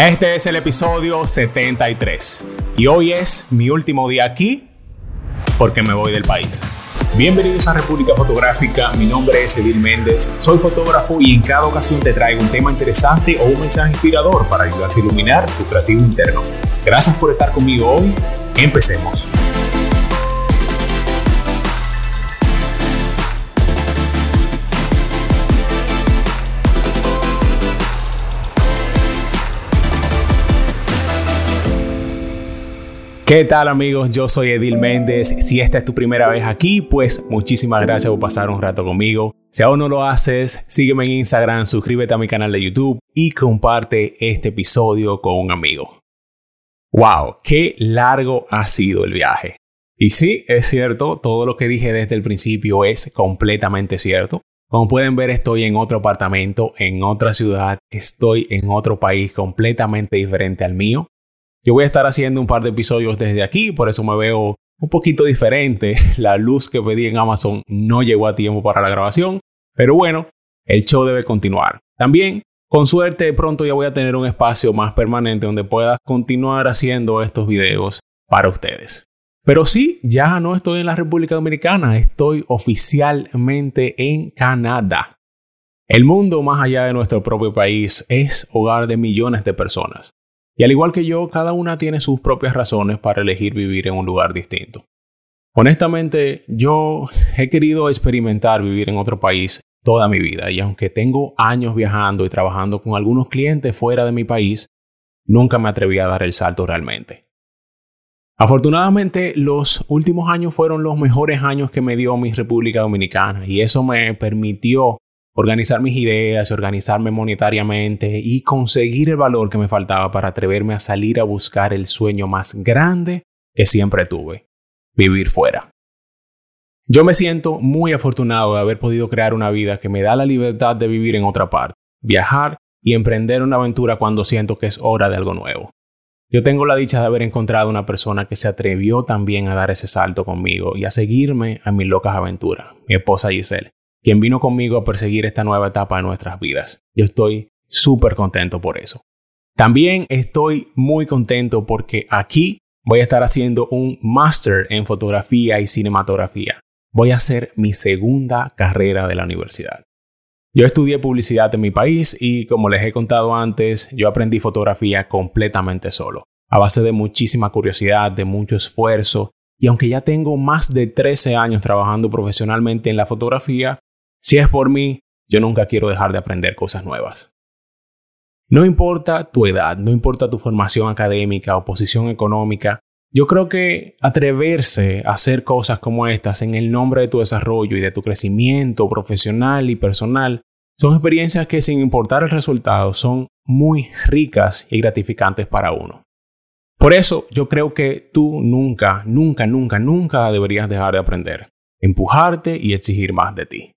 Este es el episodio 73 y hoy es mi último día aquí porque me voy del país. Bienvenidos a República Fotográfica, mi nombre es Edil Méndez, soy fotógrafo y en cada ocasión te traigo un tema interesante o un mensaje inspirador para ayudarte a iluminar tu creativo interno. Gracias por estar conmigo hoy, empecemos. ¿Qué tal amigos? Yo soy Edil Méndez. Si esta es tu primera vez aquí, pues muchísimas gracias por pasar un rato conmigo. Si aún no lo haces, sígueme en Instagram, suscríbete a mi canal de YouTube y comparte este episodio con un amigo. ¡Wow! ¡Qué largo ha sido el viaje! Y sí, es cierto, todo lo que dije desde el principio es completamente cierto. Como pueden ver, estoy en otro apartamento, en otra ciudad, estoy en otro país completamente diferente al mío. Yo voy a estar haciendo un par de episodios desde aquí, por eso me veo un poquito diferente. La luz que pedí en Amazon no llegó a tiempo para la grabación, pero bueno, el show debe continuar. También, con suerte, pronto ya voy a tener un espacio más permanente donde pueda continuar haciendo estos videos para ustedes. Pero sí, ya no estoy en la República Dominicana, estoy oficialmente en Canadá. El mundo más allá de nuestro propio país es hogar de millones de personas. Y al igual que yo, cada una tiene sus propias razones para elegir vivir en un lugar distinto. Honestamente, yo he querido experimentar vivir en otro país toda mi vida y aunque tengo años viajando y trabajando con algunos clientes fuera de mi país, nunca me atreví a dar el salto realmente. Afortunadamente, los últimos años fueron los mejores años que me dio mi República Dominicana y eso me permitió organizar mis ideas, organizarme monetariamente y conseguir el valor que me faltaba para atreverme a salir a buscar el sueño más grande que siempre tuve, vivir fuera. Yo me siento muy afortunado de haber podido crear una vida que me da la libertad de vivir en otra parte, viajar y emprender una aventura cuando siento que es hora de algo nuevo. Yo tengo la dicha de haber encontrado una persona que se atrevió también a dar ese salto conmigo y a seguirme a mis locas aventuras, mi esposa Giselle quien vino conmigo a perseguir esta nueva etapa de nuestras vidas. Yo estoy súper contento por eso. También estoy muy contento porque aquí voy a estar haciendo un máster en fotografía y cinematografía. Voy a hacer mi segunda carrera de la universidad. Yo estudié publicidad en mi país y como les he contado antes, yo aprendí fotografía completamente solo, a base de muchísima curiosidad, de mucho esfuerzo, y aunque ya tengo más de 13 años trabajando profesionalmente en la fotografía, si es por mí, yo nunca quiero dejar de aprender cosas nuevas. No importa tu edad, no importa tu formación académica o posición económica, yo creo que atreverse a hacer cosas como estas en el nombre de tu desarrollo y de tu crecimiento profesional y personal son experiencias que sin importar el resultado son muy ricas y gratificantes para uno. Por eso yo creo que tú nunca, nunca, nunca, nunca deberías dejar de aprender, empujarte y exigir más de ti.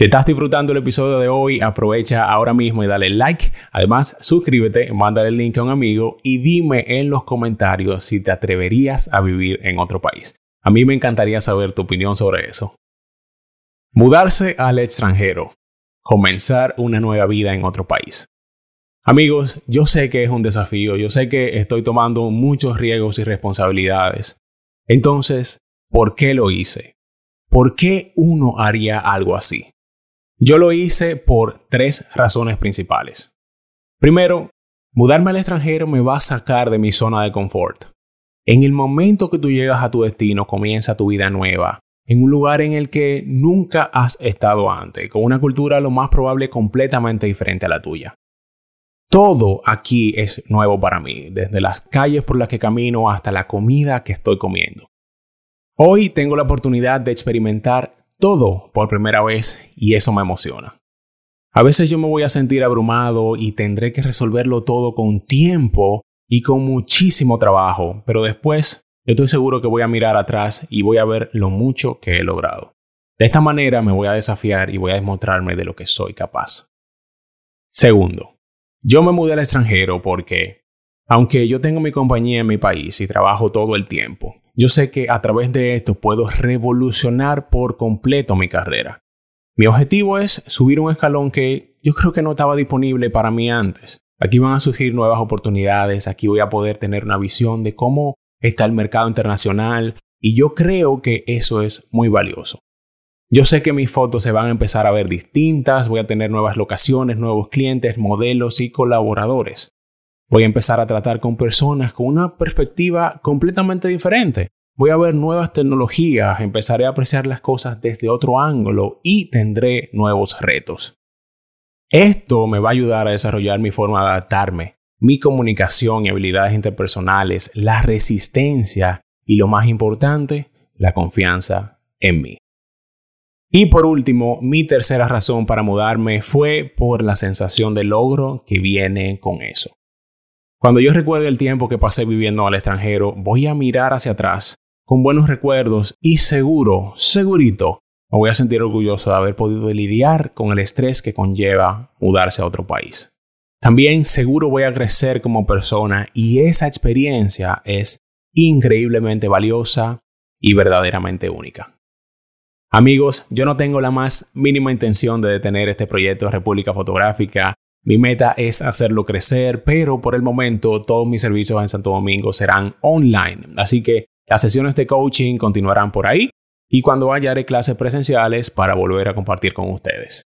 Si estás disfrutando el episodio de hoy, aprovecha ahora mismo y dale like. Además, suscríbete, mándale el link a un amigo y dime en los comentarios si te atreverías a vivir en otro país. A mí me encantaría saber tu opinión sobre eso. Mudarse al extranjero. Comenzar una nueva vida en otro país. Amigos, yo sé que es un desafío, yo sé que estoy tomando muchos riesgos y responsabilidades. Entonces, ¿por qué lo hice? ¿Por qué uno haría algo así? Yo lo hice por tres razones principales. Primero, mudarme al extranjero me va a sacar de mi zona de confort. En el momento que tú llegas a tu destino comienza tu vida nueva, en un lugar en el que nunca has estado antes, con una cultura lo más probable completamente diferente a la tuya. Todo aquí es nuevo para mí, desde las calles por las que camino hasta la comida que estoy comiendo. Hoy tengo la oportunidad de experimentar todo por primera vez y eso me emociona. A veces yo me voy a sentir abrumado y tendré que resolverlo todo con tiempo y con muchísimo trabajo, pero después yo estoy seguro que voy a mirar atrás y voy a ver lo mucho que he logrado. De esta manera me voy a desafiar y voy a demostrarme de lo que soy capaz. Segundo, yo me mudé al extranjero porque, aunque yo tengo mi compañía en mi país y trabajo todo el tiempo, yo sé que a través de esto puedo revolucionar por completo mi carrera. Mi objetivo es subir un escalón que yo creo que no estaba disponible para mí antes. Aquí van a surgir nuevas oportunidades, aquí voy a poder tener una visión de cómo está el mercado internacional y yo creo que eso es muy valioso. Yo sé que mis fotos se van a empezar a ver distintas, voy a tener nuevas locaciones, nuevos clientes, modelos y colaboradores. Voy a empezar a tratar con personas con una perspectiva completamente diferente. Voy a ver nuevas tecnologías, empezaré a apreciar las cosas desde otro ángulo y tendré nuevos retos. Esto me va a ayudar a desarrollar mi forma de adaptarme, mi comunicación y habilidades interpersonales, la resistencia y lo más importante, la confianza en mí. Y por último, mi tercera razón para mudarme fue por la sensación de logro que viene con eso. Cuando yo recuerde el tiempo que pasé viviendo al extranjero, voy a mirar hacia atrás con buenos recuerdos y seguro, segurito, me voy a sentir orgulloso de haber podido lidiar con el estrés que conlleva mudarse a otro país. También seguro voy a crecer como persona y esa experiencia es increíblemente valiosa y verdaderamente única. Amigos, yo no tengo la más mínima intención de detener este proyecto de República Fotográfica. Mi meta es hacerlo crecer, pero por el momento todos mis servicios en Santo Domingo serán online. Así que las sesiones de coaching continuarán por ahí y cuando haya haré clases presenciales para volver a compartir con ustedes.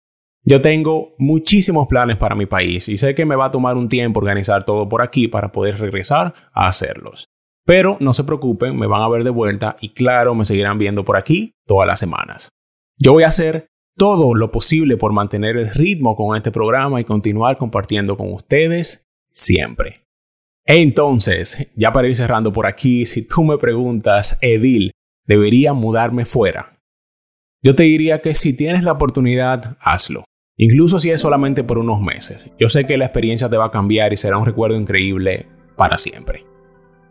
Yo tengo muchísimos planes para mi país y sé que me va a tomar un tiempo organizar todo por aquí para poder regresar a hacerlos. Pero no se preocupen, me van a ver de vuelta y claro, me seguirán viendo por aquí todas las semanas. Yo voy a hacer todo lo posible por mantener el ritmo con este programa y continuar compartiendo con ustedes siempre. Entonces, ya para ir cerrando por aquí, si tú me preguntas, Edil, debería mudarme fuera. Yo te diría que si tienes la oportunidad, hazlo. Incluso si es solamente por unos meses. Yo sé que la experiencia te va a cambiar y será un recuerdo increíble para siempre.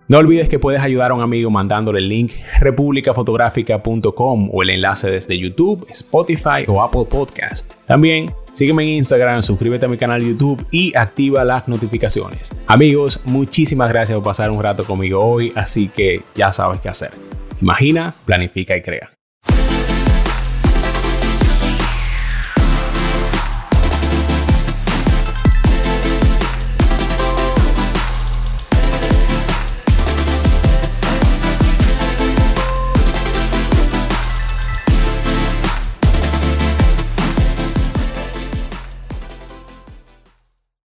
No olvides que puedes ayudar a un amigo mandándole el link republicafotográfica.com o el enlace desde YouTube, Spotify o Apple Podcast. También sígueme en Instagram, suscríbete a mi canal YouTube y activa las notificaciones. Amigos, muchísimas gracias por pasar un rato conmigo hoy, así que ya sabes qué hacer. Imagina, planifica y crea.